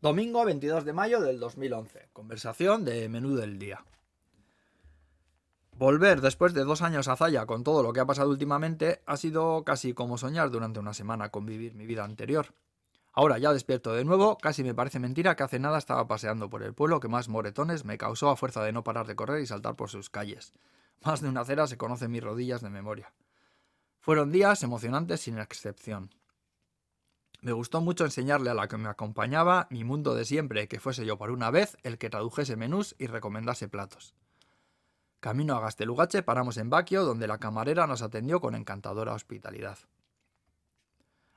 Domingo 22 de mayo del 2011. Conversación de menú del día. Volver después de dos años a Zaya con todo lo que ha pasado últimamente ha sido casi como soñar durante una semana con vivir mi vida anterior. Ahora ya despierto de nuevo, casi me parece mentira que hace nada estaba paseando por el pueblo que más moretones me causó a fuerza de no parar de correr y saltar por sus calles. Más de una acera se conocen mis rodillas de memoria. Fueron días emocionantes sin excepción. Me gustó mucho enseñarle a la que me acompañaba mi mundo de siempre, que fuese yo por una vez el que tradujese menús y recomendase platos. Camino a Gastelugache paramos en Baquio, donde la camarera nos atendió con encantadora hospitalidad.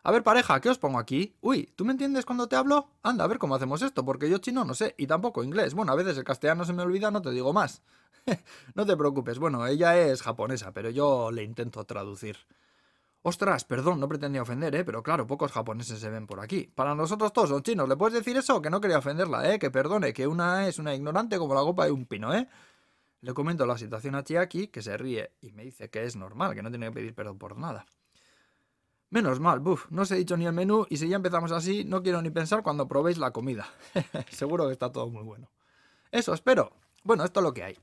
A ver, pareja, ¿qué os pongo aquí? Uy, ¿tú me entiendes cuando te hablo? Anda, a ver cómo hacemos esto, porque yo chino no sé, y tampoco inglés. Bueno, a veces el castellano se me olvida, no te digo más. no te preocupes, bueno, ella es japonesa, pero yo le intento traducir. Ostras, perdón, no pretendía ofender, ¿eh? Pero claro, pocos japoneses se ven por aquí. Para nosotros todos son chinos. ¿Le puedes decir eso? Que no quería ofenderla, ¿eh? Que perdone, que una es una ignorante como la copa de un pino, ¿eh? Le comento la situación a Chiaki, que se ríe y me dice que es normal, que no tiene que pedir perdón por nada. Menos mal, buf, no os he dicho ni el menú y si ya empezamos así, no quiero ni pensar cuando probéis la comida. Seguro que está todo muy bueno. Eso, espero. Bueno, esto es lo que hay.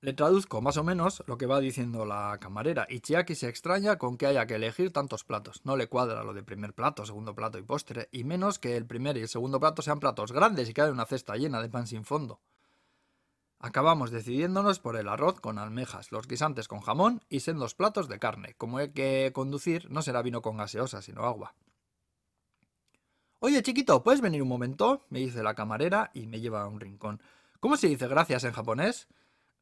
Le traduzco más o menos lo que va diciendo la camarera y Chiaki se extraña con que haya que elegir tantos platos. No le cuadra lo de primer plato, segundo plato y postre, y menos que el primer y el segundo plato sean platos grandes y que haya una cesta llena de pan sin fondo. Acabamos decidiéndonos por el arroz con almejas, los guisantes con jamón y sendos platos de carne. Como hay que conducir, no será vino con gaseosa, sino agua. Oye, chiquito, ¿puedes venir un momento? me dice la camarera y me lleva a un rincón. ¿Cómo se dice gracias en japonés?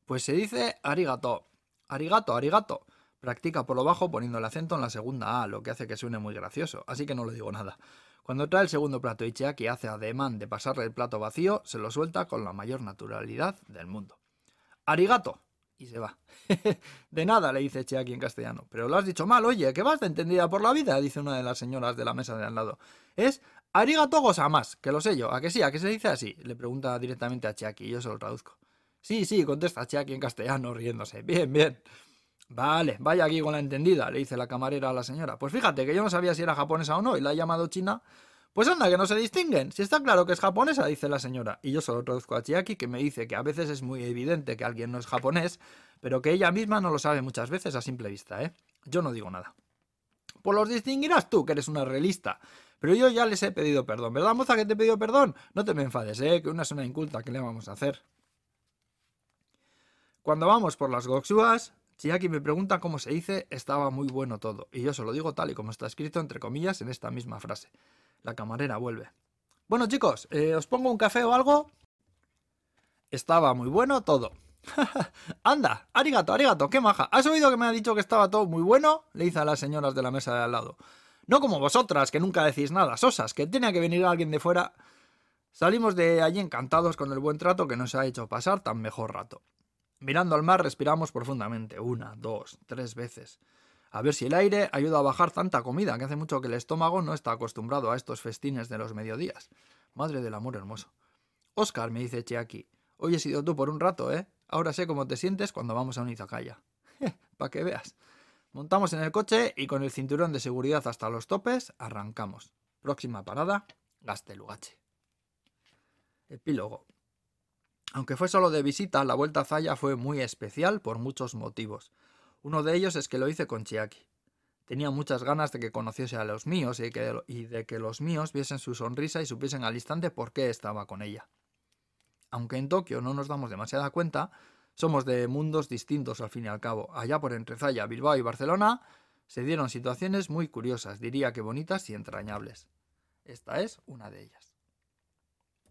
Pues se dice arigato. Arigato, arigato. Practica por lo bajo poniendo el acento en la segunda A, lo que hace que suene muy gracioso, así que no le digo nada. Cuando trae el segundo plato y Chiaki hace ademán de pasarle el plato vacío, se lo suelta con la mayor naturalidad del mundo. ¡Arigato! Y se va. de nada, le dice Chiaki en castellano. Pero lo has dicho mal, oye, que vas de entendida por la vida, dice una de las señoras de la mesa de al lado. Es arigato más, que lo sé yo. ¿A que sí? ¿A que se dice así? Le pregunta directamente a Chiaki y yo se lo traduzco. Sí, sí, contesta Chiaki en castellano, riéndose. Bien, bien. Vale, vaya aquí con la entendida, le dice la camarera a la señora. Pues fíjate que yo no sabía si era japonesa o no y la ha llamado china. Pues anda, que no se distinguen. Si está claro que es japonesa, dice la señora. Y yo solo traduzco a Chiaki que me dice que a veces es muy evidente que alguien no es japonés, pero que ella misma no lo sabe muchas veces a simple vista, ¿eh? Yo no digo nada. Pues los distinguirás tú, que eres una realista. Pero yo ya les he pedido perdón, ¿verdad, moza, que te he pedido perdón? No te me enfades, ¿eh? Que una es una inculta, ¿qué le vamos a hacer? Cuando vamos por las Goxuas, Chiaki me pregunta cómo se dice, estaba muy bueno todo, y yo se lo digo tal y como está escrito entre comillas en esta misma frase. La camarera vuelve. Bueno chicos, eh, ¿os pongo un café o algo? Estaba muy bueno todo. Anda, arigato, arigato, qué maja. ¿Has oído que me ha dicho que estaba todo muy bueno? Le dice a las señoras de la mesa de al lado. No como vosotras, que nunca decís nada, sosas, que tenía que venir alguien de fuera. Salimos de allí encantados con el buen trato que nos ha hecho pasar tan mejor rato. Mirando al mar respiramos profundamente, una, dos, tres veces. A ver si el aire ayuda a bajar tanta comida, que hace mucho que el estómago no está acostumbrado a estos festines de los mediodías. Madre del amor hermoso. Oscar, me dice Chiaki, hoy he sido tú por un rato, ¿eh? Ahora sé cómo te sientes cuando vamos a un izakaya. Pa' que veas. Montamos en el coche y con el cinturón de seguridad hasta los topes, arrancamos. Próxima parada, Gastelugache. Epílogo. Aunque fue solo de visita, la vuelta a Zaya fue muy especial por muchos motivos. Uno de ellos es que lo hice con Chiaki. Tenía muchas ganas de que conociese a los míos y, de que los míos viesen su sonrisa y supiesen al instante por qué estaba con ella. Aunque en Tokio no nos damos demasiada cuenta, somos de mundos distintos al fin y al cabo. Allá por entre Zaya, Bilbao y Barcelona se dieron situaciones muy curiosas, diría que bonitas y entrañables. Esta es una de ellas.